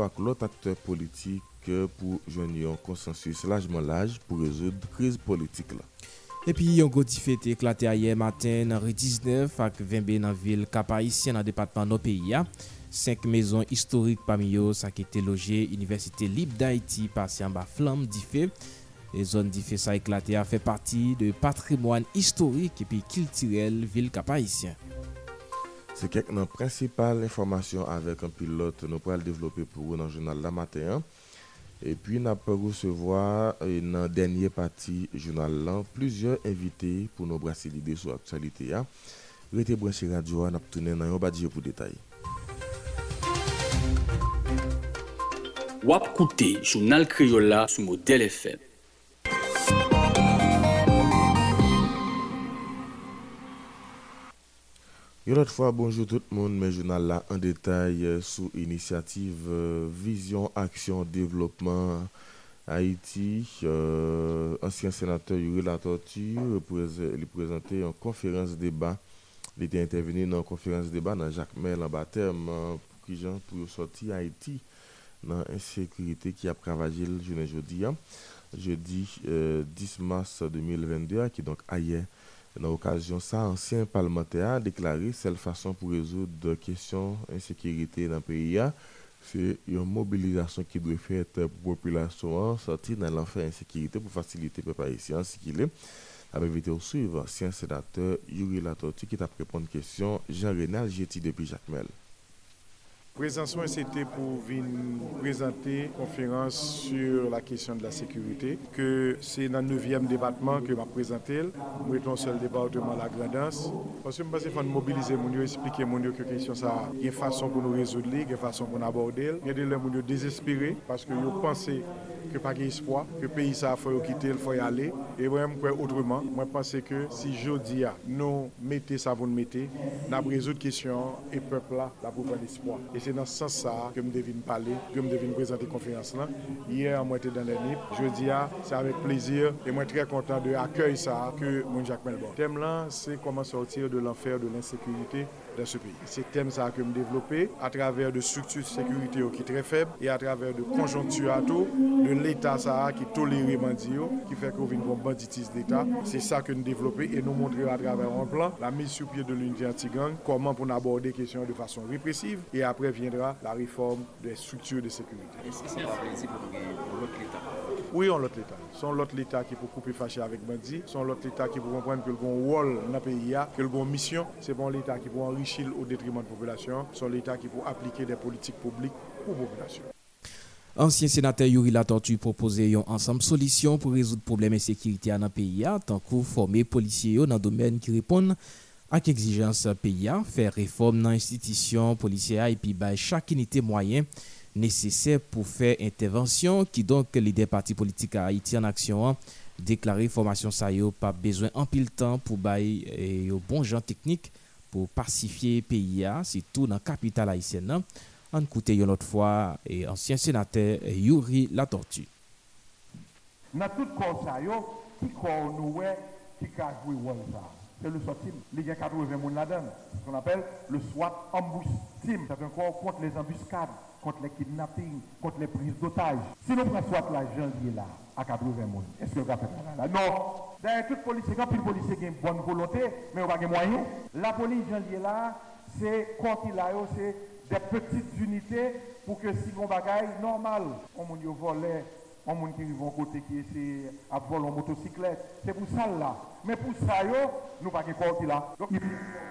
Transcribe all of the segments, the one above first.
yo ak lot akteur politik euh, pou jwen yon konsensus lajman laj pou rezoud kriz politik la. Epi yon goti fete eklate a ye maten nan re 19 ak 20 be nan vil kapa nan depatman nou peyi ya. 5 mezon historik pa miyo sa ki te loje Universite Lib d'Haïti pasi an ba flam di fe. E zon di fe sa eklate a fe parti de patrimoine historik epi kiltirel vil kapa isye. Se kek nan prinsipal informasyon avek an pilot nou pral devlope pou ou nan jounal la maten an. Et puis, nous avons recevoir euh, dans la dernière partie du journal là, plusieurs invités pour nous brasser l'idée sur l'actualité. Restez branché radio, nous avons tourné dans un pour détails. Wap journal Criolla sous modèle FM. Une autre fois, bonjour tout le monde, mes journal là en détail euh, sous initiative euh, Vision Action Développement Haïti. Euh, ancien sénateur Yuri Latortu il présenté en conférence débat. Il était intervenu dans une conférence débat dans Jacques Mel en baptême pour qui pour sortir Haïti dans l'insécurité qui a ravagé le jeudi. Hein. Jeudi 10 mars 2022, qui donc ailleurs dans l'occasion, ça, ancien parlementaire a déclaré seule façon pour résoudre la question d'insécurité dans le pays, c'est une mobilisation qui doit faire pour la population sortir dans l'enfer insécurité pour faciliter le peuple haïtien, ce qu'il est. Avec vidéo suivre, ancien sénateur Yuri Latortu qui t'a répondu à la question Jean-Renal depuis Jacques Mel. Présentement, c'était pour venir présenter conférence sur la question de la sécurité, que c'est dans le 9e département que va présenter. Nous étions seul département la gradance. Parce que je pense qu'il faut mobiliser les gens, expliquer les gens que question ça, il y a une façon pour nous résoudre, il y a une façon pour nous aborder. Il y a des gens désespérés parce qu'ils pensent que pas d'espoir, que le pays ça faut quitter, il faut y aller. Et moi, je autrement, moi je pense que si je dis nous mettez ça, vous le mettez, nous résoudre la question et le peuple là, la pour l'espoir. Et c'est dans ce sens que je devine parler, que je devine présenter la conférence. Là. Hier, moi, j'étais dans l'année. Je dis, c'est avec plaisir et moi, très content de l'accueil ça que mon Jacques Melbourne. Le thème là, c'est comment sortir de l'enfer de l'insécurité dans ce pays. C'est thème ça que je développé à travers de structures de sécurité qui sont très faibles et à travers de conjonctures de l'État ça qui tolère bandits, qui fait qu'on vient un banditisme d'État. C'est ça que nous développons et nous montrer à travers un plan la mise sur pied de l'unité anti-gang, comment pour aborder les questions de façon répressive et après viendra la réforme des structures de sécurité. Est-ce que c'est pour l'autre État oui, on l'autre État. Sont l'autre État qui peut couper fâché avec Bandi. Sont l'autre État qui peut comprendre que le bon rôle dans le pays, que le bon mission, c'est bon l'État qui peut enrichir enrichir au détriment de la population. C'est l'État qui peut appliquer des politiques publiques pour la population. Ansyen senatè Yuri Latortu propose yon ansam solisyon pou rezout probleme sekiriti an an PIA tankou forme polisye yo nan domen ki repon ak egzijans PIA, fè reform nan institisyon polisye a epi bay chakinite mwayen nesesè pou fè intervensyon ki donk li de parti politik a Haiti an aksyon an deklare formasyon sa yo pa bezwen an pil tan pou bay yo bon jan teknik pour pacifier pays surtout dans la capitale haïtienne hein. on écoute une autre fois et ancien sénateur Yuri Latortu dans tout corps qui corps nous qui a joué ça c'est le SWAT team. Il y a 80 personnes là-dedans. Ce qu'on appelle le SWAT ambush team. C'est un corps contre les embuscades contre les kidnappings, contre les prises d'otages. Si nous prenons soit la janvier là, à 80 personnes, est-ce que vous avez fait là? Non. D'ailleurs, toute police, quand une police a une bonne volonté, mais on n'a pas de moyens. La police janvier là, c'est quand il a, c'est des petites unités pour que si on bagaille normal, on va voler, on va qui vont côté qui essaie à voler en motocyclette. C'est pour ça là. Mais pour ça, nous pas de corps là? Donc,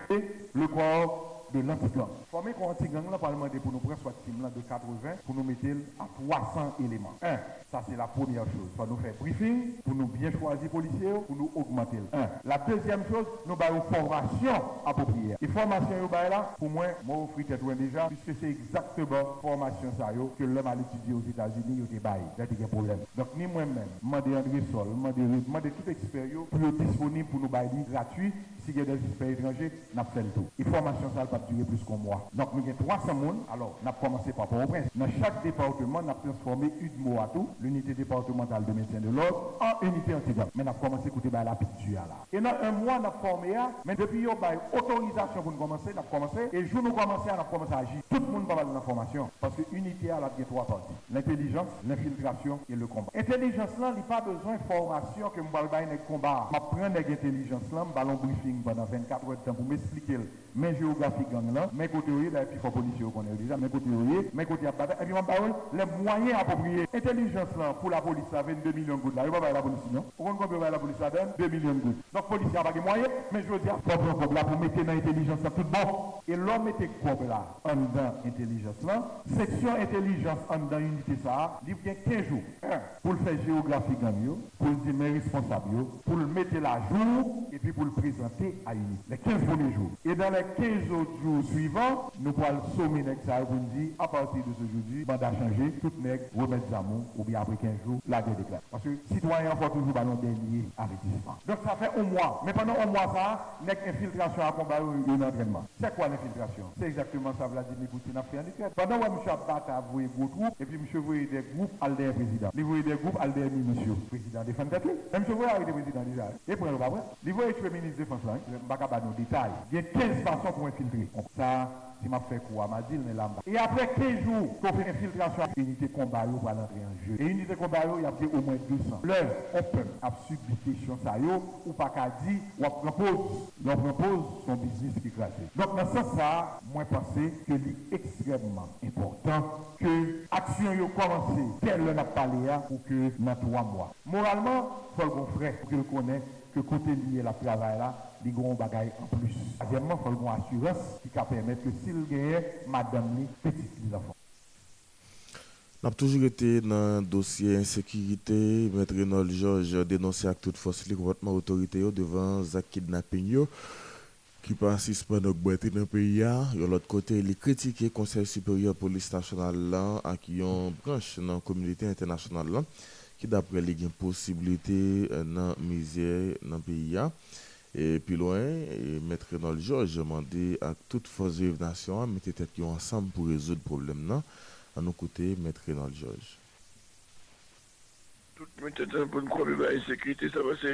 le corps de l'antigang. Former un antigang, là, parlement pour nous prendre soit team là de 80 pour nous mettre à 300 éléments. Un, ça c'est la première chose. Soit nous faire briefing pour nous bien choisir policiers, pour nous augmenter. Un. La deuxième chose, nous avons une formation appropriée. Et formation là, pour moi, moi offrir déjà, puisque c'est exactement formation ça que l'homme a étudié aux États-Unis, il a des problèmes. Donc ni moi-même, demandé André Sol, demandé tout expert pour disponible pour nous bailler gratuit si il y a des experts étrangers, n'a fait le tout. Et formation, ça va pas durer plus qu'un mois. Donc, nous avons 300 personnes. Alors, on a commencé par Port-au-Prince. Dans chaque département, on a transformé UDMO à tout, l'unité départementale de maintien de l'ordre, en unité anti-gang. Mais on a commencé à écouter la petite là. Et dans un mois, on a formé, mais depuis, on a autorisation pour nous commencer, on a commencé. Et jour nous commencer, on a commencé à agir. Tout le monde va avoir l'information. Parce que unité a trois parties. L'intelligence, l'infiltration et le combat. Intelligence là, il n'y a pas besoin de formation que je vais combat. Je prends l'intelligence là, je vais pendant 24 heures de temps pour m'expliquer mais géographique gang là, mais côté oui, là, puis faut policier qu'on est déjà, mais côté oui, mais côté et puis on parle les moyens appropriés. Intelligence là, pour la police, ça 22 millions de gouttes là, il va pas la police non? Pourquoi combien la police ça donne 2 millions de gouttes. Donc police a pas de moyens, mais je veux dire, prendre là pour mettre dans l'intelligence là tout bon. Et l'homme mettait quoi là, en dans intelligence là, section intelligence en dans unité ça, il vient 15 jours. Pour le faire géographie gang pour le dire mes responsables, pour le mettre la jour, et puis pour le présenter à unité. Les 15 premiers jours. 15 autres jours suivants, nous pourrons sommer ça pour dire, à partir de ce bande a changé, tout nègre remettre Zamon, ou bien après 15 jours, la guerre déclare. Parce que citoyen faut toujours ballon dernier avertissement. Donc ça fait un mois. Mais pendant un mois, ça, nègre infiltration à combat ou un entraînement. C'est quoi l'infiltration? C'est exactement ça, Vladimir Poutine a fait en Pendant que M. Abbat a voué vos troupes, et puis M. voyait des groupes à l'air président. Il voyait des groupes à l'air monsieur. Président défendre tête. M. voyait avec des présidents déjà. Et pour le pas vrai. Il ministre de défense là. Je ne vais pas nos détails. Il y a 15 pour infiltrer. Ça, si m'a fait quoi, m'a dit. Et après 15 jours, qu'on fait infiltration, unité combat, on va entrer en jeu. Et unité combat, il y a au moins 200. L'heure, on peut a subi question ça, ou pas qu'à dire, à propose, on propose son business qui crase. Donc, dans ce sens, ça, moi, penser que c'est extrêmement important que l'action ait commencé, tel on a parlé, ou que dans trois mois. Moralement, il faut le frère, pour qu'il connaisse que côté lié la travail là, des gros bagailles en plus. Deuxièmement, il faut une assurance qui va permettre que s'il gagne, madame les petits enfants. On a toujours été dans le dossier insécurité. Maître Renaud Georges dénoncé à toute force les comportements autorité devant Zach kidnapping qui passe pendant que dans le pays. De l'autre côté, il critiqué le Conseil supérieur police nationale là, qui ont branche dans la communauté internationale qui d'après les possibilités dans la misère dans le pays. E pi loin, e Mètre Renal George mande ak tout fòs vive nasyon mette tèt yo ansam pou rezoud problem nan an nou koute Mètre Renal George. tout mwen te tan pou mkwa beba esekite, sa vase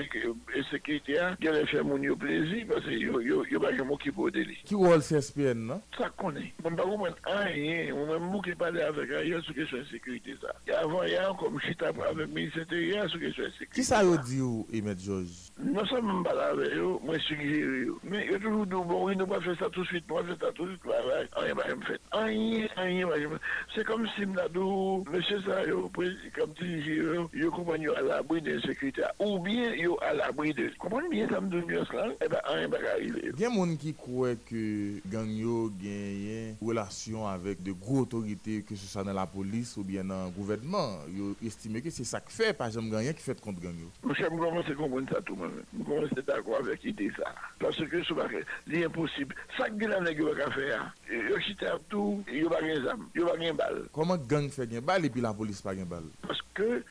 esekite a, gen le fè moun yo plezi, pase yo baje mou ki bode li. Ki wòl CSPN nan? Sa konen. Mwen bago mwen anye, mwen mou ki pale avek a, yo sou kesyon esekite sa. E avan yan, kom chita avek minisete, yo sou kesyon esekite sa. Ki sa yo di ou, Emet George? Non sa mwen bala avek yo, mwen sugeri yo. Men yo toujou dou, bon, yon nou pa fè sa tout suite, mwen fè sa tout suite, mwen anye baje mwen fè. Anye, anye baje mwen fè. Se kom si mladou, mwen se sa yo, kom ti yo, yo compagnie à l'abri de l'insécurité ou bien yo à l'abri de comprenez bien ça me donne cela et ben rien va arriver il y a monde qui croit que gang yo gagne relation avec de gros autorités que ce soit dans la police ou bien dans le gouvernement. Yo estime que c'est ça que fait pas jamais gagner qui fait contre monsieur me commence à comprendre ça tout même je commence à d'accord avec l'idée ça. Parce que c'est impossible. Ça que la nèg va faire. Yo chita tout yo pas gain zam yo pas gain balle comment gang fait gain balle et puis la police pas gain balle? Parce que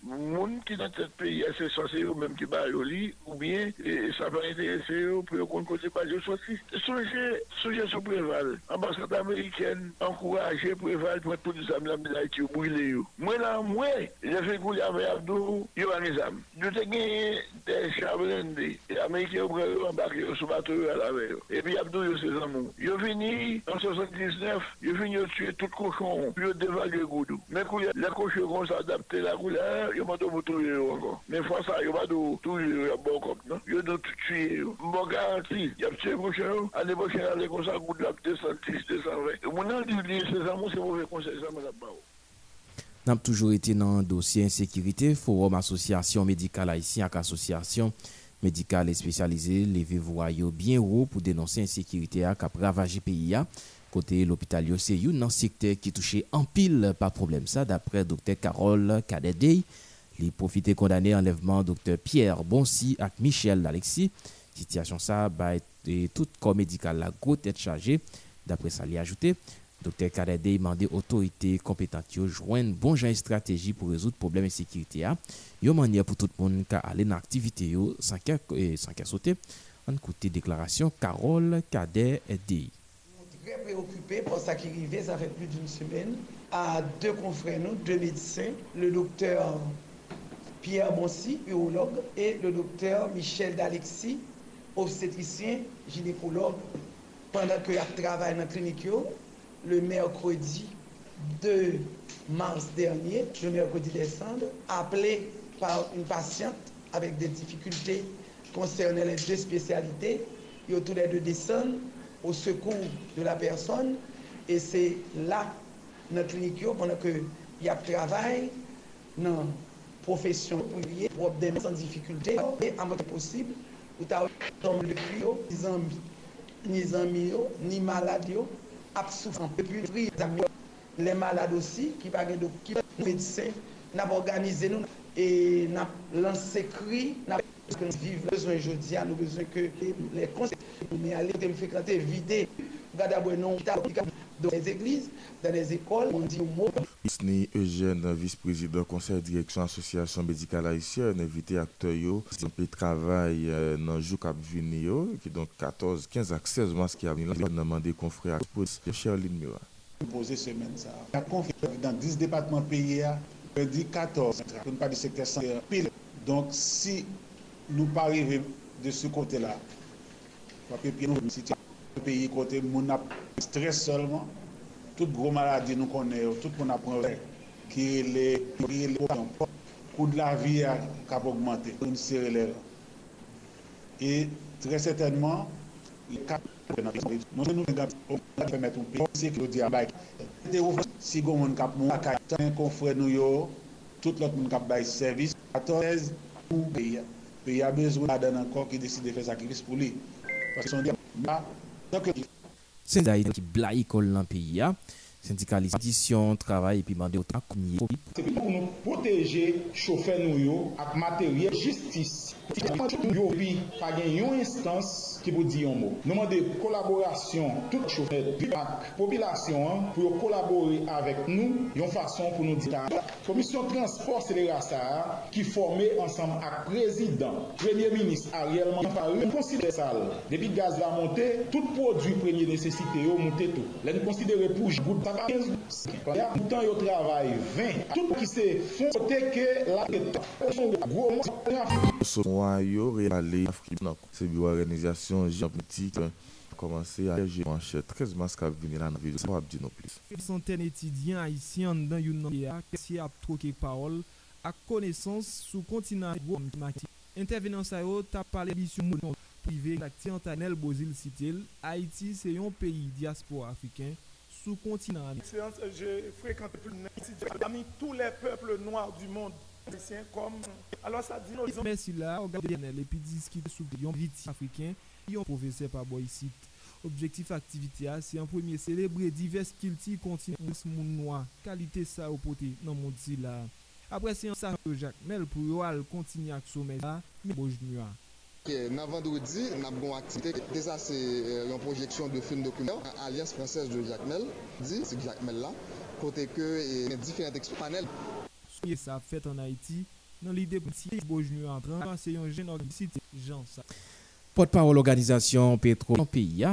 qui dans ce pays, c'est censé eux même qui bat au ou bien ça va intéresser eux pour qu'on côté pas de sortir. Sujet, sujet sur Préval, ambassade américaine, encouragé Préval pour être pour des amis là qui brûlé. Moi là, moi, j'ai fait couler avec Abdou, il y a des amis. Nous avons des chablendés, les Américains ont embarqué sur bateau à la veille. Et puis Abdou, il ses amours. Il est venu en 79, il est venu tuer tout cochon, puis il a dévalué Goudou. Mais les cochons s'adapté à la couleur, il m'a touye yo ankon. Men fwa sa yo ba do touye yo ya bon kop nan. Yo do tuye yo. Mbo garanti, yap tue pochen yo, ane pochen ale konsa goud lap 210, 220. Moun nan di liye se zamou se mou ve konsen zamou la ba ou. Namp toujou ete nan dosye insekirite, forum asosyasyon medikal haisyen ak asosyasyon medikal espesyalize leve voyo bien ou pou denonse insekirite ak ap ravaje peyi ya. Kote l'opital yo se yon nan sikte ki touche an pil pa problem sa dapre dokte Karol Kadedey. Li profite kondane enlevman Dr. Pierre Bonsi ak Michel Alexis. Sityasyon sa ba ete tout kon medikal la go tet chaje. Dapre sa li ajoute, Dr. Kadede imande otorite kompetant yo jwen bon jan estrategi pou rezout probleme sekirite ya. Yo manye pou tout moun ka ale nan aktivite yo san ka, eh, san ka sote. An koute deklarasyon Karol Kadede Edei. très préoccupé pour ça qui arrivait, ça fait plus d'une semaine, à deux confrères, nous, deux médecins, le docteur Pierre Bonsi, urologue, et le docteur Michel D'Alexis, obstétricien, gynécologue, pendant que je travaille dans la clinique, le mercredi 2 mars dernier, le mercredi décembre, appelé par une patiente avec des difficultés concernant les deux spécialités, et autour des deux descendre au secours de la personne. Et c'est là, dans la clinique, pendant que y a travail profession sans difficulté, et à votre possible, vous avez le cryo, ni amis, ni amis, ni malades, à souffrant. Et puis, les malades aussi, qui parlent de médecins, nous avons organisé nous et nous avons lancé cri, nous avons besoin aujourd'hui, nous avons besoin que les conseils, mais aller de fréquenter, vider, regarder non dans les églises, dans les écoles, on dit au mot. Isni Eugène, vice-président conseil direction association médicale haïtienne, invité acteur yo, c'est travail dans jour cap qui donc 14, 15 à 16 mars qui a venu là, demandé confrère pour Charline Mira. Posé semaine ça. La conférence dans 10 départements pays a dit 14, pour ne pas du secteur santé pile. Donc si nous pas arriver de ce côté-là, que nous le pays côté mon stress seulement. Toute gros maladie nous connaissons tout monde apprend qui les coût de la vie a augmenté serrer les et très certainement les cas nous nous permettre un pays c'est que le diable si vous monde cap mon tant qu'on frère nous yo tout l'autre monde cap bail service 14 pour pays pays a besoin d'un encore qui décide de faire sacrifice pour lui. Parce que son Senza ki bla yi kol lan peyi ya. syndikalisme, adisyon, travay, epi mande ou trakounye. Se pou nou proteje choufe nou yo ak materyel jistis. Yo pi pagen yon instans ki pou di yon mou. Nou mande kolaborasyon tout choufe pi ak popilasyon an pou yo kolabori avek nou yon fason pou nou di ta. Komisyon Transport Selerasar ki forme ansam ak prezident, premye minis a riyelman parou, konsidere sal. Depi gaz la monte, tout prodwi premye nesesite yo monte tou. Len konsidere pou jibout ta travay 15, kon ya moutan yo travay 20, tout ki se fonte ke la ke ta fon gwo moun an fon. So mwa yo re ale Afri nan se biwa organizasyon jan mitik komanse a reje manche 13 mas ka vini lan avi sa wap di nou plis. Santen etidyen Haitien dan yon nan ya kesi ap troke parol ak konesans sou kontina gwo mati. Intervenan sa yo ta pale li sou moun privé, l'acteur Antanel Bozil Citel, Haïti, c'est un pays diaspora africain sous continent. Je fréquente parmi tous les peuples noirs du monde comme alors ça dit nous merci là regardez et puis discuter sous un vite africain qui ont professeur par boy ici. Objectif activité c'est en premier célébrer divers cultures continent monde noir. Qualité ça au côté dans monde là. Après c'est ça Jacques Mel pour aller continuer à sommet là mais bon Nan vendredi, nan bon aktivite. Deza se yon projeksyon de film dokumenter. Alliance Française de Jacques Mel. Di, se Jacques Mel la. Kote ke yon diferent ekspo panel. Souye sa fèt an Haiti. Nan lide pou si bojnou antran. Se yon jen organisite jan sa. Porte-parole organisation Petro Pays.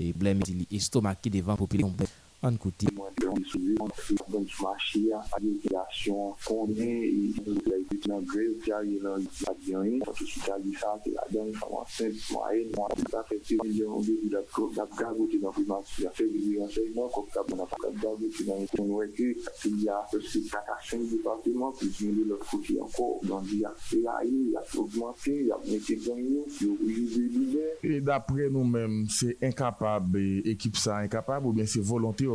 Et blème il estomaki devan population. An kouti. Arrive dans la bien parce que si tu as dit ça c'est la dernière fois c'est moyen moi ça fait 6 millions de dollars de gagoté dans le marché a fait du renseignement comme ça on a pas de gagoté dans le ouais que il y a presque 4 à 5 départements plus de l'autre côté encore dans il y a il y a augmenté il y a métier gagné et d'après nous-mêmes c'est incapable équipe ça incapable ou bien c'est volonté ou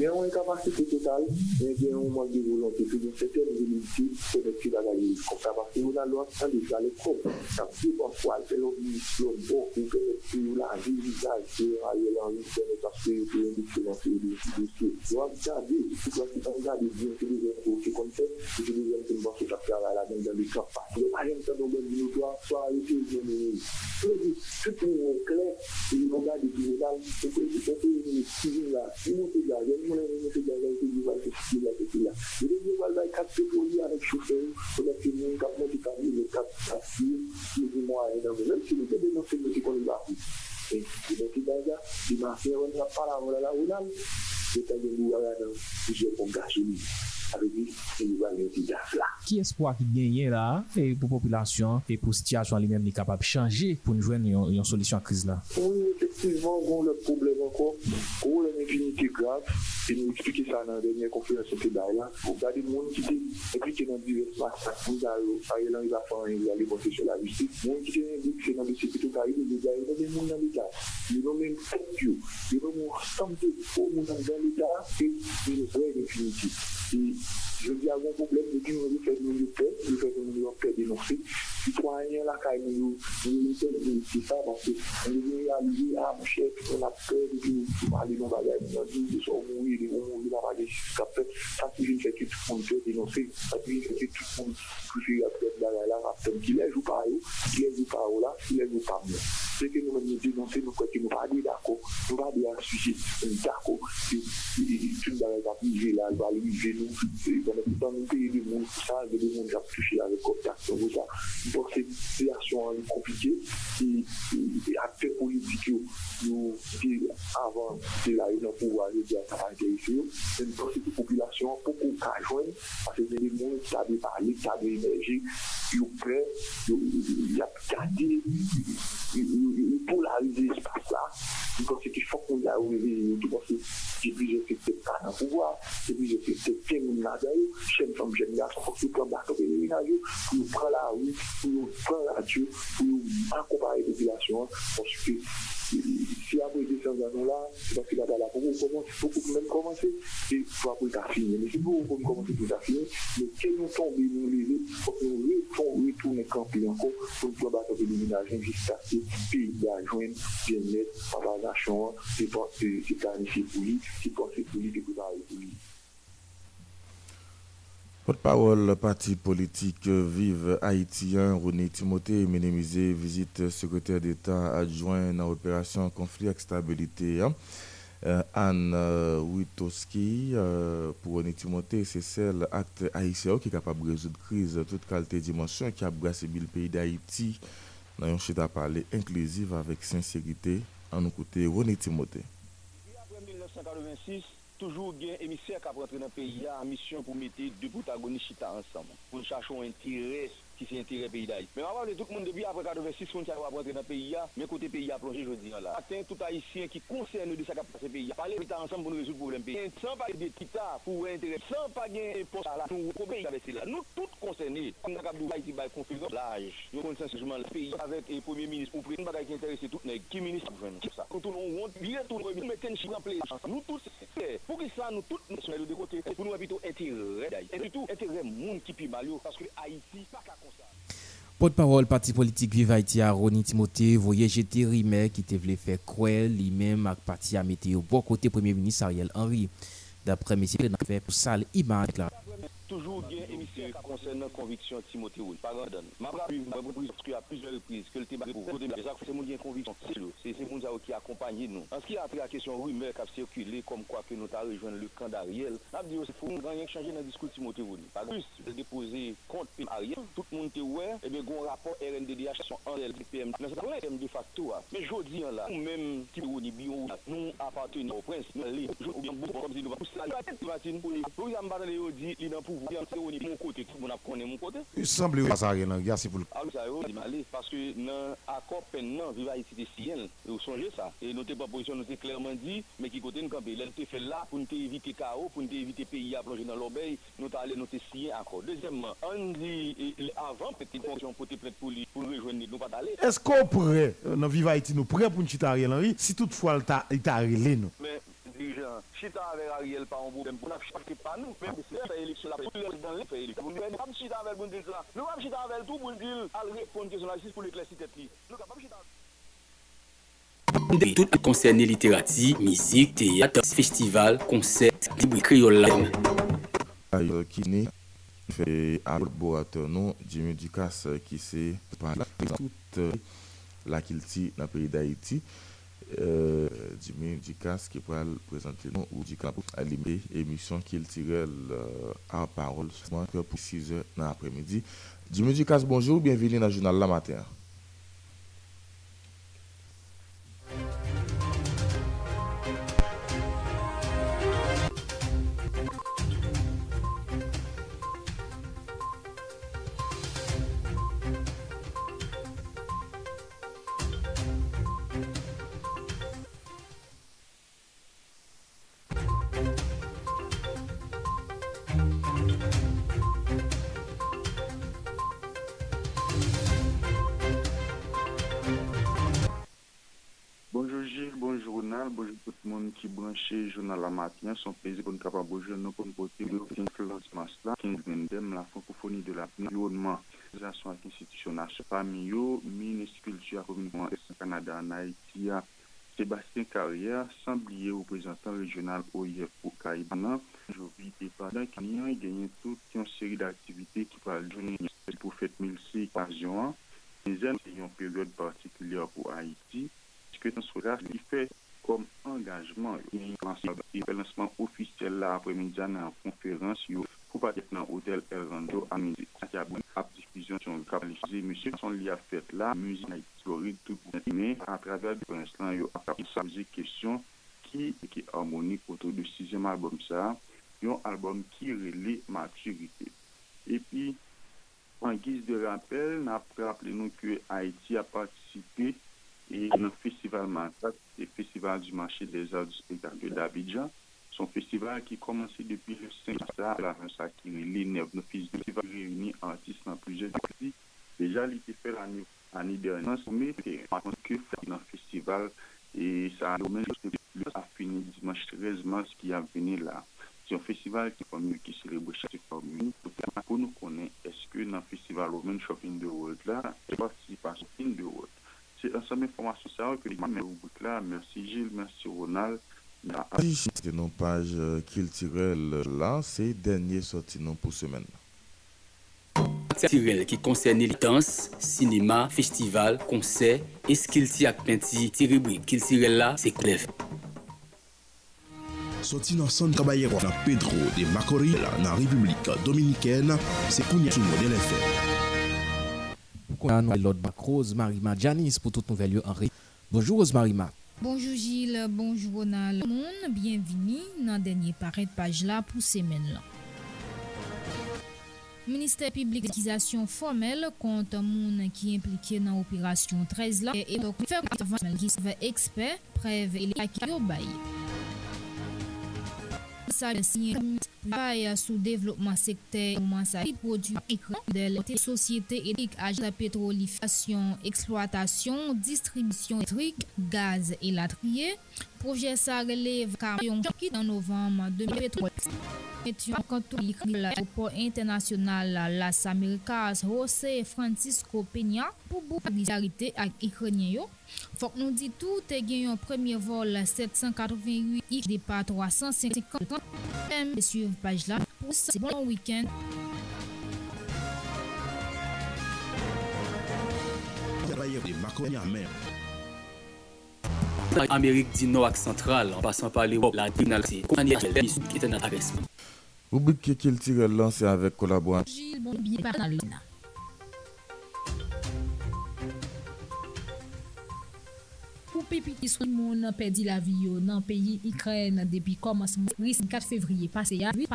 y a une capacité totale mais il y a un manque de volonté puis une certaine humilité pour les petits bagages comme ça parce que nous allons en déjà les cours ça fait parfois c'est l'obligation bon pour que les petits la vie visage c'est aller dans une scène parce que c'est une différence de de tout tu vois regarder tu dois regarder bien que les infos qui comme ça tu dis bien que bon ça fait là dans dans le camp parce que pas rien dans le nous doit soit arrêter de nous tout est clair et on regarde du métal c'est que c'est que c'est là nous là nous nous nous là que du va que c'est là qui ya yeni mune motorcu ya yeni yuval teşkil edildiler. Bir de yuvalda kat bir boyu de changer pour konuda. Ile kidaja, dimasya wana parabola la Effectivement, on le problème encore. On a une grave. Et nous expliquer ça dans la dernière conférence de là. Vous regardez le qui est impliqué dans divers massacres. Vous allez monter sur la justice. Le qui est impliqué dans le carré, vous avez des gens dans l'État. Ils ont même. Ils ont ensemble de dans l'État et une. Et je dis à un problème nous nous faire, nous fait nous le faire dénoncer. Citoyens là, nous nous c'est ça parce que a de la a de de mourir dans la faire que tout monde fait dénoncer, ça qui vient faire que tout monde touche à tête dans la eux là, qui les joue pas mieux. C'est que nous nous dénoncer, nous croyons que nous pas dire d'accord, nous pas dire à sujet, d'accord, tout va vivre là, va vivre nous, dans le pays du monde, ça, le a c'est une situation compliquée. Et, et acteurs politiques, nous, avant de la le pouvoir, de dire ça va population beaucoup qu'à joindre, parce que les gens qui savent parler, qui savent émerger, ils ont il y a gardé, ils l'espace là. Je pense qu'il faut qu'on y arrive, tout parce que j'ai secteurs dans le pouvoir, j'ai plusieurs secteurs qui sont d'ailleurs, j'aime comme j'aime là, il faut nous prenions la ménage, pour prendre la rue, pour prendre la radio, pour accompagner la population, parce que si années-là, c'est parce qu'il a là pour commencer, faut que même commencer, et pour après t'as fini. Mais c'est pour qu'on commence pour t'as fini, mais quel nous tombe, nous lever, faut que nous retourner camper encore, pour nous battre le ménage, jusqu'à ce pays d'argent, bien-être, organisation, c'est planifié pour lui, c'est pensé pour pour lui. Porte-parole parti politique Vive Haïtien, René Timothée, minimisé visite secrétaire d'État adjoint dans l'opération conflit et stabilité. Euh, Anne euh, Witowski, euh, pour René Timothée, c'est celle acte haïtien qui est capable de résoudre crise toute qualité dimension qui a brassé le pays d'Haïti un chita à parler inclusive avec sincérité en nous côté René Timothée. Après 1986, toujours bien émissaire qui a rentré dans le pays en mission pour mettre deux protagonistes ensemble, pour chercher un intérêt qui c'est intérêt pays d'Haïti. Mais avant tout le monde depuis après 86, on a rentrer dans le pays, mais côté pays a plongé, je dis là. Atteint tout haïtien qui concerne de ça qui a pays. Parler ensemble pour nous résoudre le problème pays. Sans pas de tita pour intérêt, sans pas gagner poste là, nous pays avec là. Nous tous concernés, on a capable Haïti by confusion l'âge. Nous consensuellement le pays avec le premier ministre pour prendre bagaille qui intéresse tout nèg qui ministre C'est ça? Quand on rentre, bien tout le monde mettre une chiffre en place. Nous tous pour que ça nous tous nous de côté pour nous plutôt intérêt d'Haïti. Et surtout intérêt monde qui pi malio parce que Haïti pas qu'à Porte-parole parti politique Vive Haïti Timothée, voyez jeter Rimet qui te voulait faire croire lui-même à parti à au bon côté Premier ministre Ariel Henry. D'après M. fait pour sale image toujours concernant conviction Timothée Wood. Par exemple, ma reprise, parce qu'il a plusieurs reprises que le débat pour c'est mon conviction, c'est mon qui accompagne nous. En ce qui a pris la question rumeur qui a circulé comme quoi que nous avons rejoint le camp d'Ariel, n'a dit aussi faut rien changer dans le discours Timothée Wood. Par plus, de déposer contre tout le monde était ouais, et bien un rapport RNDDH sont en LPM. De facto. Mais je dis là, nous même Timothée nous appartenons au prince, il il semble que ça rien c'est pour ah parce que dans accord pendant vivre Haïti de ciel vous songez ça. Et notre proposition nous clairement dit mais qui côté nous camper là fait là pour nous éviter chaos pour nous éviter pays à plonger dans l'obéi nous allons nous signer accord deuxièmement on dit avant petite fonction pour pour pour rejoindre nous pas est-ce qu'on pourrait dans vivre Haïti nous prêt pour nous chita Ariel Henry si toutefois il t'a relé nous? Mais dirijan, chita avèk Ariel pa an boudèm, pou nan chita pa nou, mèm se fè eleksyon la, pou lè dan lè fè eleksyon. Nou mèm chita avèl boun dil la, nou mèm chita avèl tou boun dil al repon kesyon la jis pou lè klesi tèt li. Nou kapab chita avèl. Tout konserne literati, mizik, teyat, festival, konsert, libri kriyolam. Ayo ki ne fè apot bo atonon di mèdikas ki se pan la tout la kilti nan peyi d'Haïti. Euh, Jimmy Ducasse qui pourra présenter nous ou Ducasse à émission qu'il tirait à parole pour 6 heures dans l'après-midi. Jimmy Ducasse, bonjour, bienvenue dans le journal La Matin. ki branche jounal la matin son pezi kon kapab boujou nou kon pote nou ki influence mas la ki vendem la francophonie de la environnement zasyon ak institisyon asyo pami yo Ministre Kultura Komunikman Est Kanada an Haiti ya Sébastien Carrière sanbliye ou prezentant regional OIF pou Kaibanan Jovi Depadan ki ni an genyen tout yon seri d'aktivite ki pral jounen pou fèt 1006 pasyon an Nizen yon peryode partikulye pou Haiti ki tan sou la li fè kom angajman yon lansman ofisyel la apre midjan nan konferans yo pou patet nan hotel Elrando a mizik. Ati abon ap difuzyon son kapalize, monsye son li a fet la, mizik na itlori tout natine, a traver de prenslan yo akap sa mizik kesyon ki ki harmonik oto de 6e albom sa, yon albom ki rele maturite. Epi, an giz de rappel, na ap rappele nou ke Haiti a patisipe Ah. E nan festival Matak, e festival du marché des arts du spectacle d'Abidjan, son festival ki komanse depi le 5 sa, la ransa ki l'Inev, nou festival reuni artist nan plusieurs parties, deja li te fè l'année dernière, nan soume te renkonke nan festival, e sa domen a fini dimanche 13 mars ki a veni la. Se yon festival ki fòmye ki selebou chate fòmye, pou nou konen eske nan festival ou men chòpine de wòd la, e pa si pa chòpine de wòd. C'est ensemble information ça que les rubrique là. Merci Gilles, merci Ronald. C'est nos pages culturelles là, c'est dernier sorti non pour semaine. Culturel qui concerne les danses, cinéma, festival, concerts et skills ak penti, ti rubrique culturelle là, c'est Clef. Sorti dans San Caballero, dans Pedro de Macorís, dans la République dominicaine, c'est Kounia sur modèle FM. Kounan, l'autre bac Rosemary Madjanis pour toute nouvelle Henri. Bonjour Rosemary Bonjour Gilles, bonjour Ronald. Moun, bienvenue dans dernier paret page là pour semaine là. Ministère publicisation formelle compte moun qui impliqué dans opération 13 là et donc faire avancer expert preuve et les acquis sa travaille sous développement secteur ça produit écran de société éthique agent de pétrolification exploitation distribution électrique gaz et latrier projet ça relève camion qui en novembre 2023 catholique l'aéroport international Las Americas José Francisco Peña pour beaucoup de solidarité avec Ukrainiens. Faut que nous dit tout est gagné un premier vol 788 X départ 350 M suivre page là pour ce bon week-end. Amérique du Nord centrale, en passant par l'Europe, la criminalité, qui était dans Rubrique culturelle lancée avec collaboration. Gilles Bonbier par Pour pépi qui soit moun perdu la vie dans le pays Ukraine depuis commencement 4 février passé, il y a 8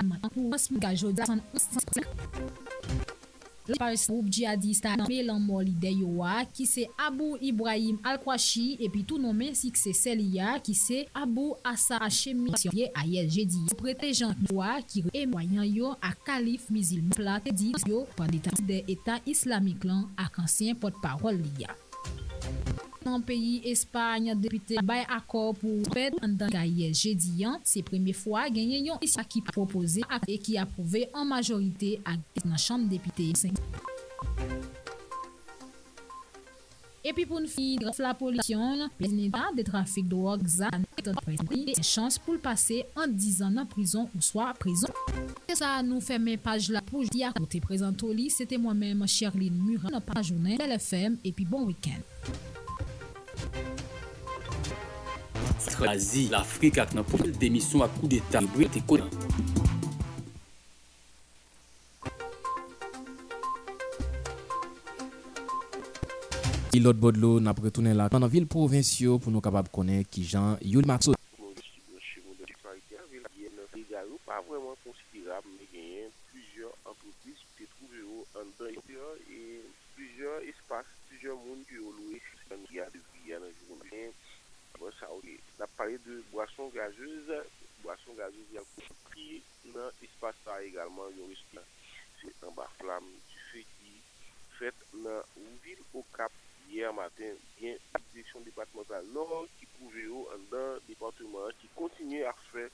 Paris group djihadista nan melan mol ide yo a ki se Abou Ibrahim Al-Kwashi epi tou nomen si kse Selia ki se Abou Asa Hashemi siye a yel jedi. Prete jan yo a ki re emoyan yo a kalif mizil plate di yo pan detan de etat islamik lan ak ansyen pot parol li ya. nan peyi Espany depite bay akor pou pet an dan gaye jediyan se premye fwa genyen yon isya ki propose ak e ki aprove an majorite ak nan chanm depite. Epi pou nou fi graf la polisyon, plenita de trafik do wak zan etan prezenti en chans pou l'pase an dizan nan prizon ou swa prizon. Se sa nou fèmè page la pou jdi akote prezento li, se te mwen mèm Sherline Murat nan pa jounen, lè lè fèm epi bon wikend. Azi, l'Afrik ak nan pokel demisyon ak kou d'Etat Libre te konan. Ilot Bodlo nan pretounen la nan vil provinsyo pou nou kapab konen ki jan Yul Matso. Plusieurs espaces, plusieurs mondes qui ont loué, il y a des la parlé de boissons gazeuses, boissons gazeuses, il y a dans l'espace ça également, il y a c'est un bar flamme du feu qui fait dans ville au Cap hier matin, bien direction départementale nord qui trouve en dans département qui continue à faire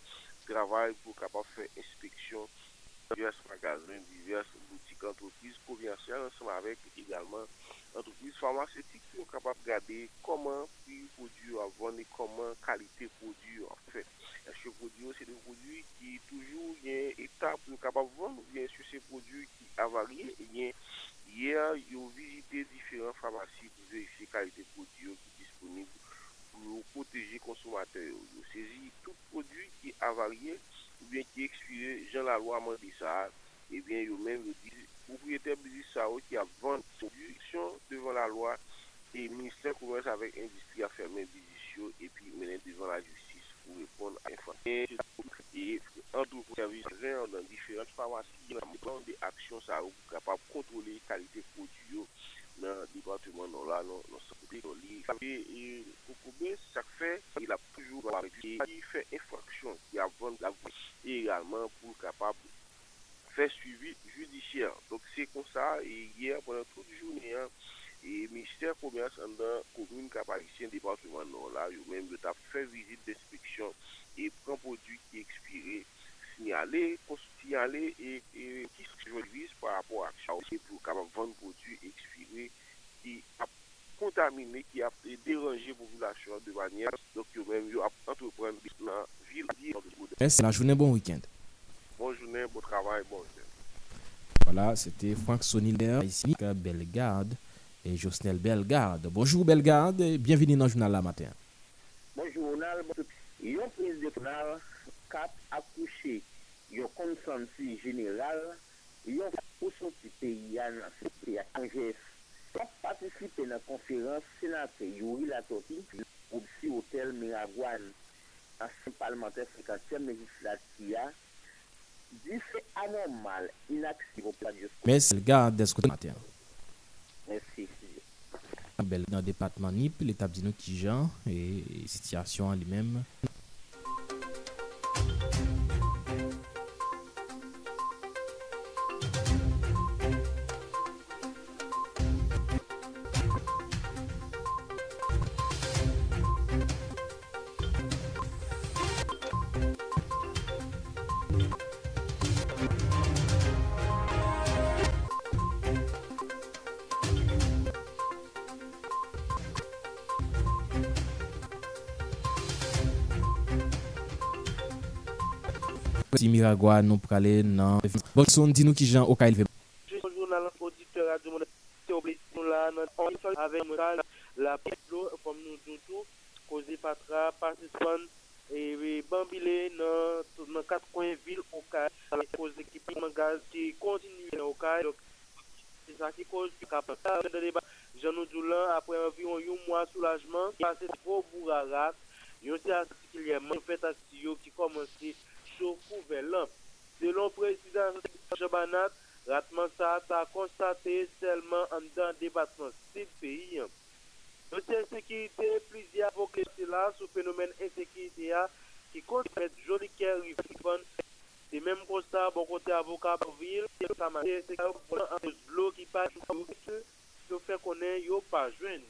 travail pour capable faire inspection divers magasins, diverses boutiques, entreprises commerciales, ensemble avec également entreprises pharmaceutiques qui sont capables de regarder comment prix produit à vendre et comment qualité produit en fait. Est-ce que produit c'est des produits qui toujours il y a une étape pour capable de vendre, bien sûr ces produits qui avariés, et bien hier ils ont visité différentes pharmacies pour vérifier la qualité produit qui est disponible pour protéger les consommateurs. Ils ont saisi tout produit qui est avarié ou bien qui est expiré, Jean la loi m'a dit ça, et bien ils même dit propriétaire business ça qui a vendu production devant la loi et le ministère commerce avec industrie a fermé business et puis mener devant la justice pour répondre à l'information. Et entre services dans différentes pharmacies, il y a des actions ça pour capable de contrôler la qualité produit dans le département non là non non et Kokobé ça fait il a toujours il fait infraction qui a vendu la et également pour capable faire suivi judiciaire. Donc c'est comme ça, et hier, pendant toute la journée, hein, et le ministère commerce dans la commune Capacité, département nord, là, il même a fait visite d'inspection et prend produit qui est expiré, signaler, signaler et, et qui se vise par rapport à ça, pour capable vendre produit expiré qui a contaminé, qui a dérangé la population donc même il a entreprendre dans la ville. C'est la journée, bon week-end. Bonne journée, bon travail, bon week-end. Voilà, c'était Franck Sonilder, ici, Bellegarde et Josnel Bellegarde. Bonjour Bellegarde et bienvenue dans le journal la matin. Bonjour journal, yon prise de journal cap accouché, yon consensus général, yon en GF. Pour participer à la conférence sénateur Yuri Au hôtel Miragouane, ancien parlementaire 50e législature, dit c'est anormal, inacceptable pour la Merci, le gars, de ce côté matin. Merci. Dans le département NIP, l'état dit qui Jean Nicaragua, nou prale nan... Bon, son di nou ki jan okay leve. Jus bonjour nan auditeur radio moun te oblesi nou la nan anson avè moutal la pèdlo kom nou doutou koze patra partispan e, e bambile nan kat kwen vil okay la koze ki piman gaz ki kontinu nan e, okay se sa ki koze ki kapata de deba janou doulan apre anviron yon mwa soulajman pase pou bourarak yon se asikilye man fèt asyo ki komanse sur couvert. Selon le président Chabanat, Ratman ça a constaté seulement en dans le département sud pays. Notre insécurité, plusieurs avocats là le phénomène insécurité qui compte mettre joli cœur c'est même constat bon côté avocat pour ville ça m'a c'est un l'eau qui passe que fait connaître yo pas joindre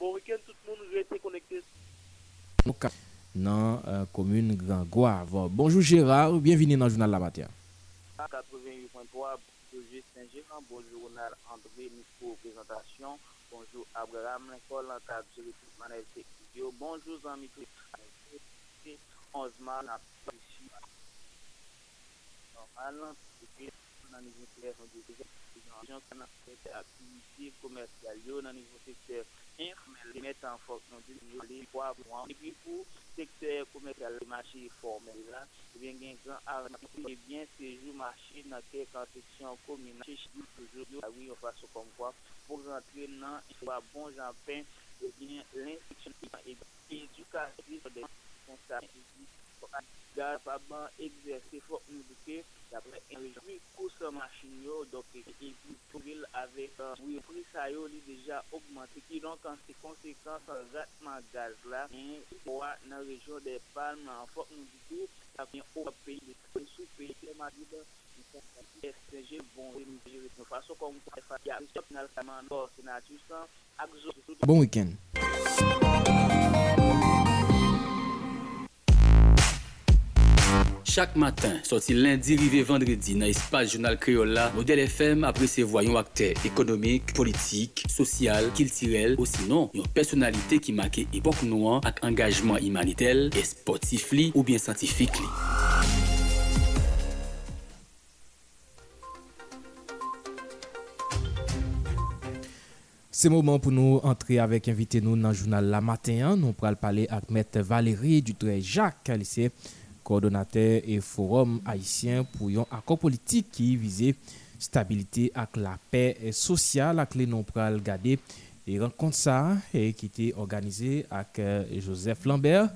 bon week-end tout le monde rester connecté dans la commune Grand Goave. Bonjour Gérard, bienvenue dans le journal La Matin. 88.3, bonjour Saint-Gérard, bonjour Ronald André, Nico, présentation. Bonjour Abraham Lincoln, en cadre de l'équipe Manel Vidéo. Bonjour amis, 11 mars, ici. Normal, dans le niveau de activité commerciale, dans le niveau secteur informel, li met an fok nou di li pou avouan. E pi pou sektor koumete al machi formel la, ven gen gran arnati, e bien sejou machi nan te konseksyon komina, chechou toujou, awi ah yon faso kom kwa, pou rentre nan, yon va bon janpen, e bien l'inseksyon, e bien edukasyon, e bien konseksyon, capable exercer fort éduqué d'après un régime course machine donc et pour avec oui prix ça yo déjà augmenté qui donc en conséquences traitement gaz là pour dans la région des Palmes en vient au pays de sous pays de Madrid SCG vont nou fason kon mwen fwa ya stop nan saman do senatus san ak zo Bon week-end. Chaque matin, sorti lundi, rivé vendredi, dans l'espace journal Criolla, Modèle FM après ses voyons acteurs économiques, politiques, social, culturel, ou sinon, une personnalité qui marque époque noire avec engagement humanitaire et sportif li, ou bien scientifique. li. C'est le moment pour nous entrer avec invité nous dans le journal La Matin. Nous pourrons parler avec Maître Valérie Dutré Jacques, lycée coordonnateur et forum haïtien pour un accord politique qui visait stabilité avec la paix sociale avec les non pral et rencontre ça et qui était organisé avec euh, Joseph Lambert.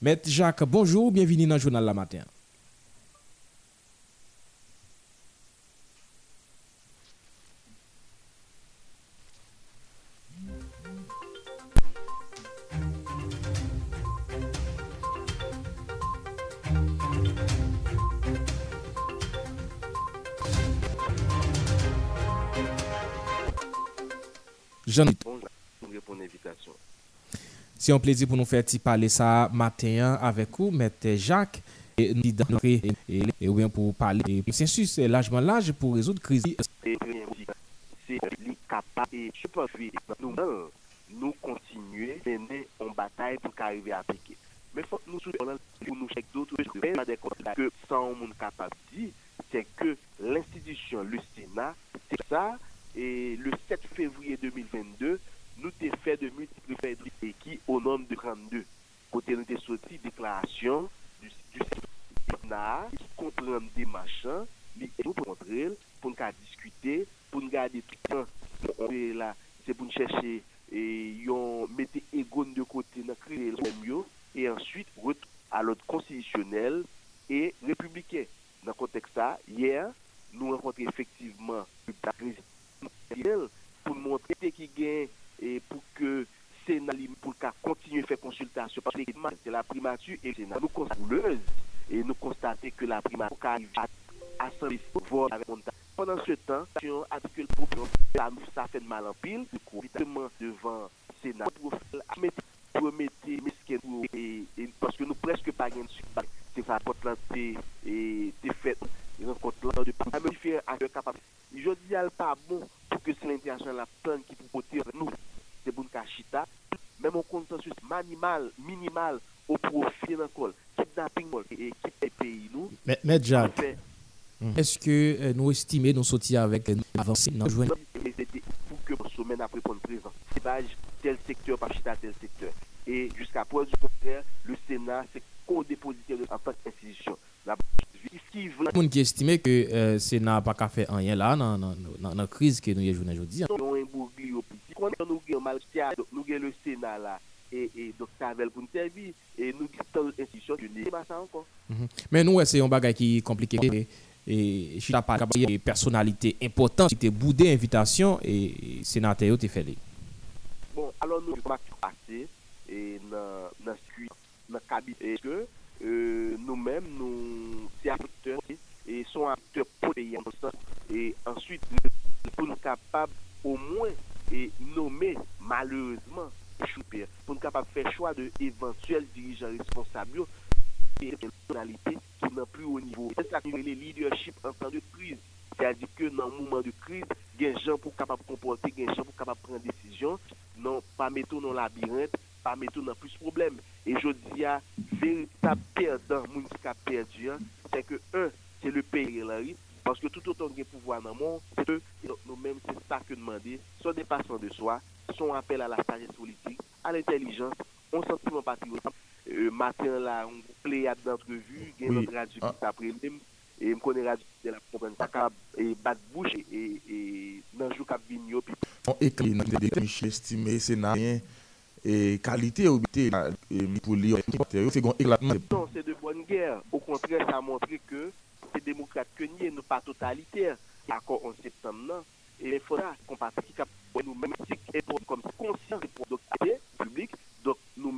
Maître Jacques, bonjour, bienvenue dans le journal La Matin. Jean. C'est un plaisir pour nous faire parler ça matin avec vous, Maître Jacques. Et nous et, bien pour parler de consensus c'est largement large pour résoudre la crise. Et je pense que nous nous continuer à mener une bataille pour arriver à appliquer. Mais faut que nous soyons pour nous checker d'autres choses. Que sans monde capable de dire, c'est que l'institution, le Sénat, c'est ça. Et le 7 février 2022, nous t'ai fait de multiples qui au nombre de 32. Côté nous t'ai sorti déclaration du, du Sénat qui comprend des machins, mais nous pour montrer, pour nous discuter, pour nous garder tout le temps. On est là, c'est pour nous chercher et yon mettez ego de côté dans créer le même yo, et ensuite retour à l'ordre constitutionnel et républicain. Dans le contexte ça, hier, nous rencontrons effectivement la crise présidentielle pour montrer qui gagne et pour que Sénat li- pour qu'à continuer à faire consultation parce que c'est la primature et le Sénat nous constatons et nous constatons que la primature arrive à assembler vote avec mon pendant ce temps, action articule pour ça, ça fait de mal en pile, évidemment, devant le Sénat, pour mettre, promettre, mesquin, pour- et, et, parce que nous presque pas dessus, c'est ça, porte là, et, fait, et rencontre là, de à me faire acteur capable. Je dis, pas bon pour que c'est l'international la plan qui pour porter nous, c'est bon cachita, même un consensus minimal, minimal, au profit d'un col, kidnapping, et, et qui paye pays nous. Mais- Maître Jacques, est-ce que euh, nous estimons nous sortir avec une avancée dans le peine à répondre présent. C'est pas tel secteur, pas chita tel secteur. Et jusqu'à preuve du contraire, le Sénat, c'est co-dépositaire en tant qu'institution. Moun ki estime ke euh, Sena pa ka fe anyen la nan, nan, nan, nan kriz ke nou ye jounen jodi Nou gen le Sena la E dok tavel pou nou servi E nou gen tan institusyon Men nou wese yon bagay ki komplike E, e chita pa kabaye e personalite important, chite boudé invitasyon, e, e senate yo te fele. Bon, alon nou yon mati ase, e nan, nan skuy, nan kabit, e ke euh, nou men nou se akteur, e son akteur poteye ansan, e answit pou nou kapab ou mwen e nomé malereusement pou nou kapab fè chwa de eventuel dirijan responsabyo et personnalité qui n'a plus haut niveau. C'est ça que les leadership en temps de crise. C'est-à-dire que dans un moment de crise, il y a des gens pour capables de comporter, il y a des gens pour capables de prendre des décisions, non pas mettre dans le labyrinthe, pas mettre dans plus de problèmes. Et je dis à véritable perdant, moun qui a perdu, hein, c'est que un, c'est le pays Hillary, parce que tout autant qu'il y a pouvoir dans le monde, c'est et nous-mêmes, c'est ça que demander, son dépassement de soi, son appel à la sagesse politique, à l'intelligence, un sentiment patriotique. Euh, matin là, on pléiade d'entrevue, il y a notre radio qui s'appelle et je connais radio de la comprendre ça cap et battre bouche et et dans jour cap vigno puis On écrit des Michel estimé Sénat rien. Et qualité ou pour lui c'est un éclatement. non c'est de bonne guerre. Au contraire ça a montré que c'est démocrate que nous pas totalitaire. Accord en septembre non. Et il faudra qu'on passe qui nous-mêmes et pour comme conscient pour donc public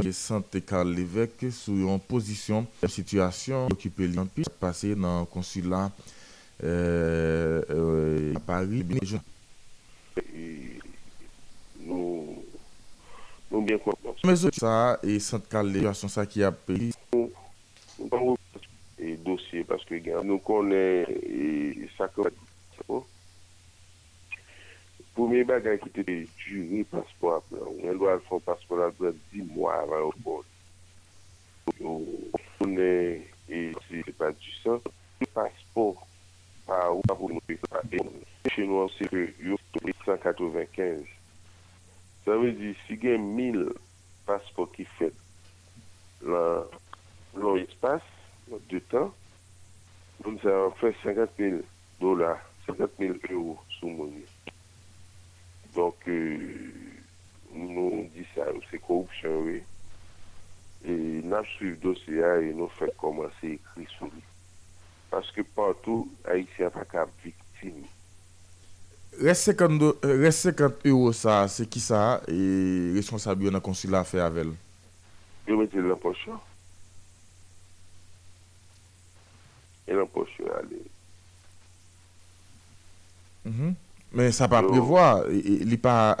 Jean Sante Karl Lévesque sou yon pozisyon situasyon okipe li anpi pase nan konsula euh, euh, Paris nou nou bien konpons mè zot sa e Sante Karl Lévesque son sa ki api nou konè e, dosye paske gen nou konè e, sakon Premier bagage qui était duré passeport. On doit faire passeport après 10 mois avant au bord. On est, et c'est pas du sang, le passeport par où pour nous Chez nous, c'est que 195. Ça veut dire, si il y a 1000 passeports qui fait dans l'espace, de temps, nous avons fait 50 000 dollars, 50 000 euros sous c'est corruption, Donk, nou di sa, se korupsyon we, e nap suiv dosye a, e nou fèk komanse ekri sou li. Paske pantou, a yi se apaka viktimi. Res 50 euro sa, se ki sa, e responsabyon nan konsula fè avèl? Yo mette lan pochon. E lan pochon alè. Mm-hmm. Men sa pa prevoa, li pa...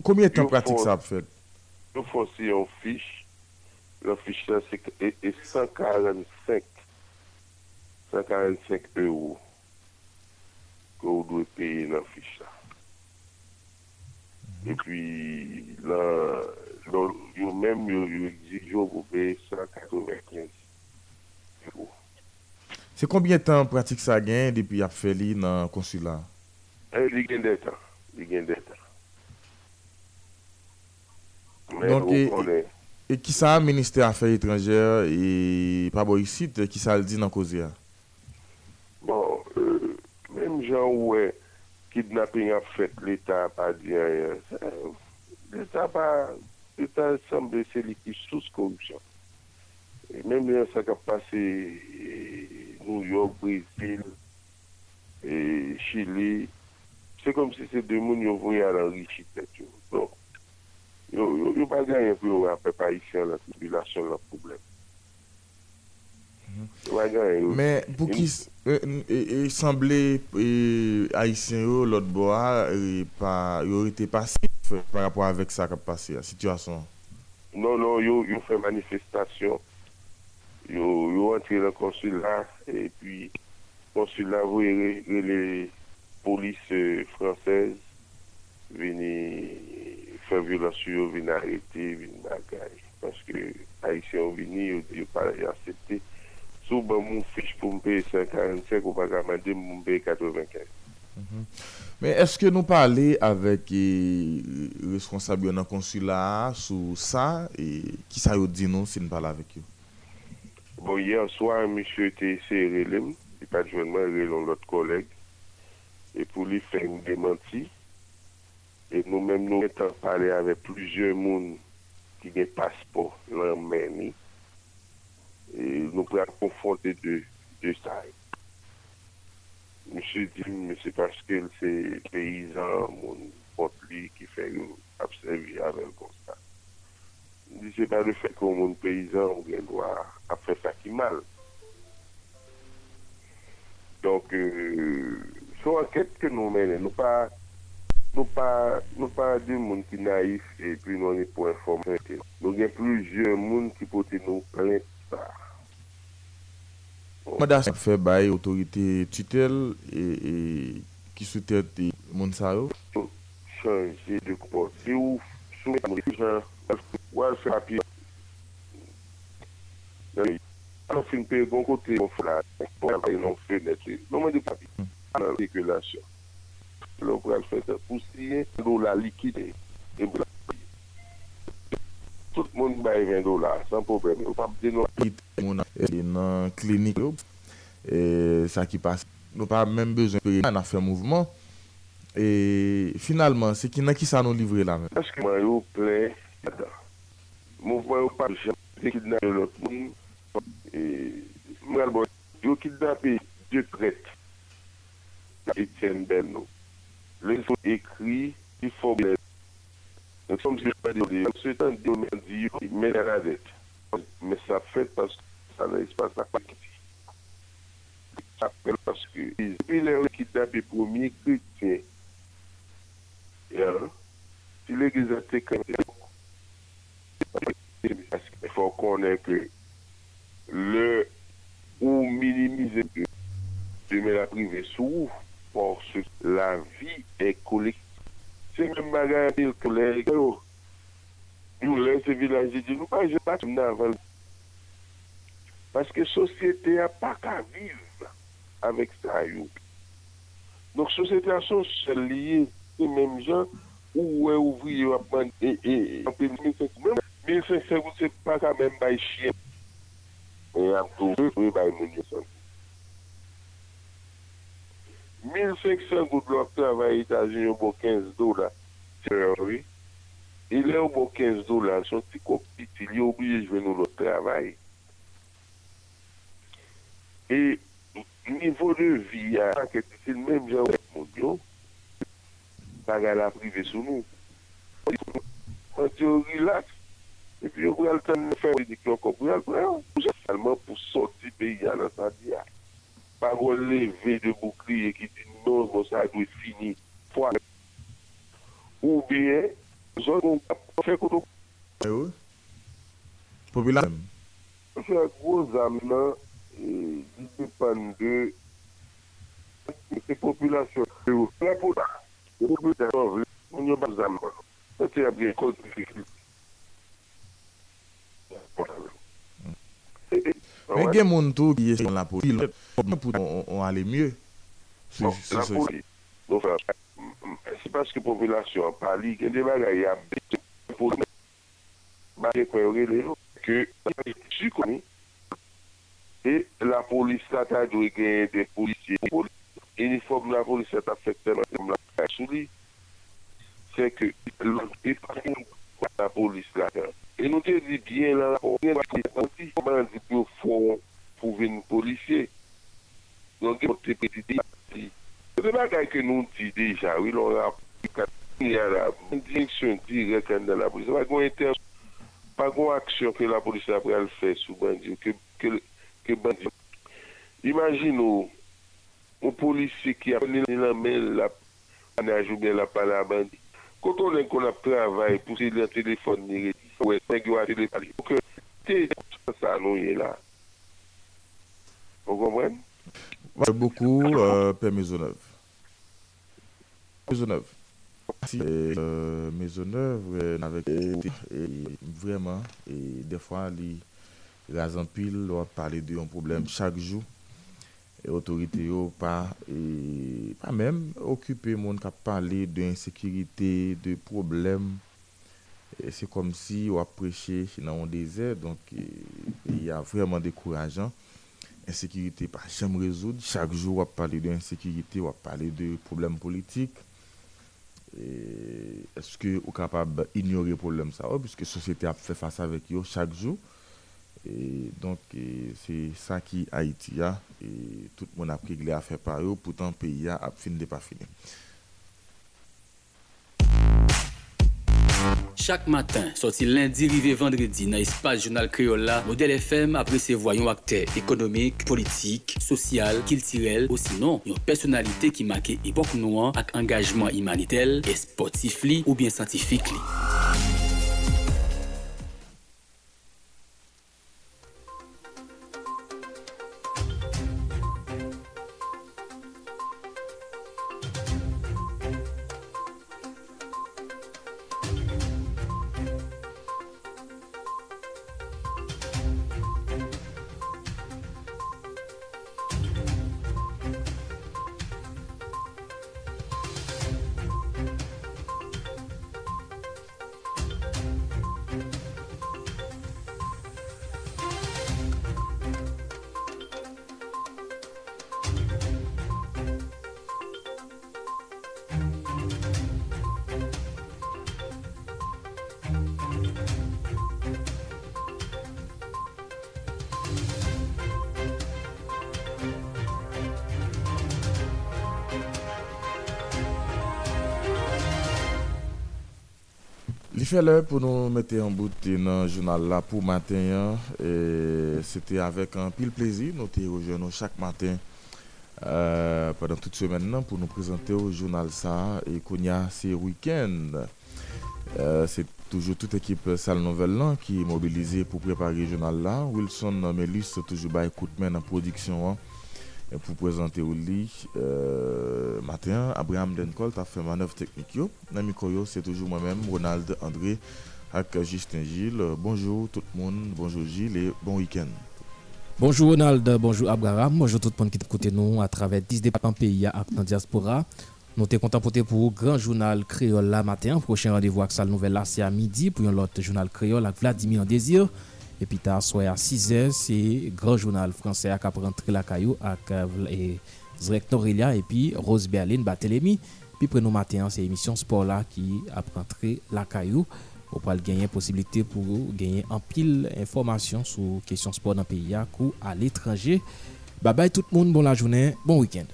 Koumye tan pratik sa ap fèd? Yo fonsi yon fich, yon fich la se 145, 145 euro kou dwe peye nan fich la. E pi la, yo menm yo exijou pou peye 195 euro. Se konbien tan pratik sa gen depi ap fè li nan konsula? Li gen de tan. Li gen de tan. E ki sa Ministè Afèl Étrangère e Pabou Isit, ki sa al di nan kozi a? Bon, euh, mèm jan ouè ouais, kidnapping ap fèt l'État pa di a yon. L'État pa, l'État semblè se li ki sous korupsyon. Mèm yon sa kap pase... New York, Brésil, et Chili. Se kom se se demoun yo voye a l'enrichi tèt yo. Don, yo bagay yon pou mhm. yo apè pa isyan la tribulasyon la poublem. Yo bagay yo. Men pou ki e, e, e, semblé a isyan yo, lot bo a, yo rete pasif par rapport avèk sa kap pase, a situasyon. Non, non, yo fè manifestasyon yo, yo rentre la konsulat e pi konsulat vwe re, re le polis euh, fransez veni fè violasyon, veni arete, veni bagay. Paske Haitien vini, yo diyo pa yasepte. Sou ba moun fich pou mpe 145 ou baga mande moun mpe 95. Mm -hmm. Men eske nou pale avek e, responsabyon an konsulat sou sa e, ki sa yo di nou si nou pale avek yo? Bon, hier soir, monsieur était relem, il pas de l'autre collègue, et pour lui faire une démenti. Et nous-mêmes, nous avons parlé avec plusieurs personnes qui ont passeport dans. Et nous pouvons confronter deux, deux ça. Monsieur dit, mais c'est parce que c'est paysan, mon lui, qui fait observer avec le constat. se pa le fek ou moun peyizan ou gen do a fe sa ki mal. Donk, euh, sou anket ke nou menen, nou pa nou pa, nou pa di moun ki naif e pi nou ne pou informante. Nou gen pluje moun ki pote nou plente sa. Bon. Mada sa fe baye otorite tutel e ki sou tete moun sa yo? Chanje de kompote. Se ou sou mwen mwen fijan, wèl fè api. Anon fin pe, bon kote, bon fè la, bon alè nan fè neti. Non mwen di papi, anan hmm. rekulasyon. Lò pou al fè te poussiye, lò la likide, e blan. Tout moun baye 20 dola, san problem. Ou pap denon. Moun nan klinik, e, sa ki pas. Nou pa mèm bezon, an a fè mouvman. Et finalement, c'est qui qui ça nous livré là. Parce que moi, pas. Le je dette. Mais ça fait parce que ça pas Si l'église a été il faut connaître que le ou minimiser de la privée sous parce que la vie est collective. C'est même bagarre que les nous laissons ce village dit nous pas je pas avant parce que société n'a pas qu'à vivre avec ça. Donc société a son seul lié se menm jan ou wè ouvri yo apman e, e, anpe 1500 1500 ou se pa sa menm bay chien. E ap tou wè bay moun yo san. 1500 ou lò apte avay Etajen yo bo 15 dola se wè e lè yo bo 15 dola son ti kokpiti li oubliye jwen nou lò travay. E nivou de vi a aketisi menm jan wè moun yo bagay la prive sou nou. An teori lak, epi yo kou yal tan nou fè, di klon yal kou yal, pou jè salman pou soti pe yal an sa di diya. Parol leve de boukliye ki di non kon sa dwe fini, fwa. Ou biye, zon kon kap fè koto. E ou? Popila? Fè a gwo zam nan, e, di depan de, se populasyon. E ou? La potan. Men gen moun tou ki yese la pou on ale mye. La pou li. Se paske populasyon pali gen de bagay kwen yo ke koni e la polis la ta dwe gen de polisye. La polis la ta fekte la souli, c'est que et par la police là. Et nous te dit bien là, on est dit pour fond pour venir policier. Donc, on te petit dit. C'est pas que nous dit déjà, oui, on a il y a une direction directe dans la police. Pas une action que la police a le faire sous bandit, que, que, que bandit. Imaginez, un policier qui a pris la main la an a jou ben la pala bandi. Koto len kon ap travay pou se li an telefon ni redi. Ouè, ten gyo a telefon. Beaucoup, euh, Père Maisonneuve. Maisonneuve. Euh, Maisonneuve, n'avek, vraiment, et des fois, li razan pil, a pale de yon problem chak jou. Et autorités pas et pas même occupé monde qui parlé d'insécurité de problèmes. C'est comme si on a prêché dans un désert donc il y a vraiment décourageant. Insécurité pas jamais résoudre. Chaque jour on parler d'insécurité on parler de problèmes politiques. Est-ce que vous capable d'ignorer problème ça puisque la société a fait face avec eux chaque jour? Et donc, c'est ça qui Haïti a. Et tout le monde a pris à faire par eux. Pourtant, le pays a fini de pas fini. Chaque matin, sorti lundi, rivé vendredi, dans l'espace journal créole là, Modèle FM ses voyons acteurs économiques, politiques, social, culturels, ou sinon, une personnalité qui marque époque noire avec engagement humanitaire sportif ou bien scientifique. fè lè pou nou mette yon boutè nan jounal la pou maten yon. Se te avèk an pil plezi, nou te rejè nou chak maten euh, padan tout semen nan pou nou prezante ou jounal sa. E konya se wikend. Euh, se toujou tout ekip sal nouvel lan ki mobilize pou prepare jounal la. Wilson Melus toujou bay koutmen nan prodiksyon an. Pour présenter au lit euh, matin, Abraham Dencol a fait manœuvre technique. le c'est toujours moi-même, Ronald André, avec Justin Gilles. Bonjour tout le monde, bonjour Gilles et bon week-end. Bonjour Ronald, bonjour Abraham, bonjour tout le monde qui écoute nous à travers 10 départements pays à la diaspora. Nous sommes contents pour pour grand journal créole la matin. Prochain rendez-vous avec Salle Nouvelle là, c'est à midi pour un autre journal créole avec Vladimir désir. Et puis tard soir à 6h, c'est grand journal français à cap rentrer la caillou avec euh, Zrek Norelia et puis Rose Berlin Barthélemy. Puis pour nous matin, c'est émission sport là qui a rentré la. Pour pas gagner possibilité pour gagner en pile information sur question sport dans le pays ou à l'étranger. Bye bye tout le monde, bon la journée, bon week-end.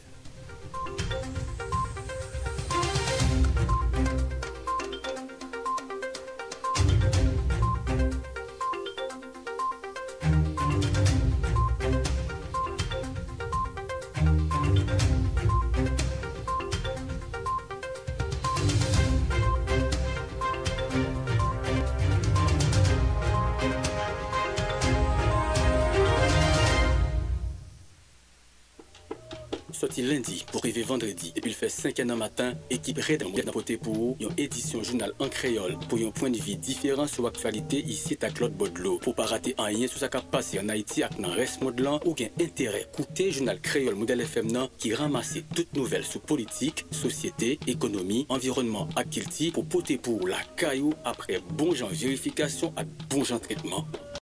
Vendredi. Depuis le fait 5 ans matin, équipe Red dans côté pour une édition journal en créole pour un point de vue différent sur l'actualité ici à Claude Baudelot. Pour pas rater un rien sur ce qui a passé en Haïti avec dans reste modelant ou gain intérêt. Écoutez journal créole modèle FM qui ramasse toutes nouvelles sur politique, société, économie, environnement, activité pour poter pour la caillou après bon genre vérification et bon genre traitement.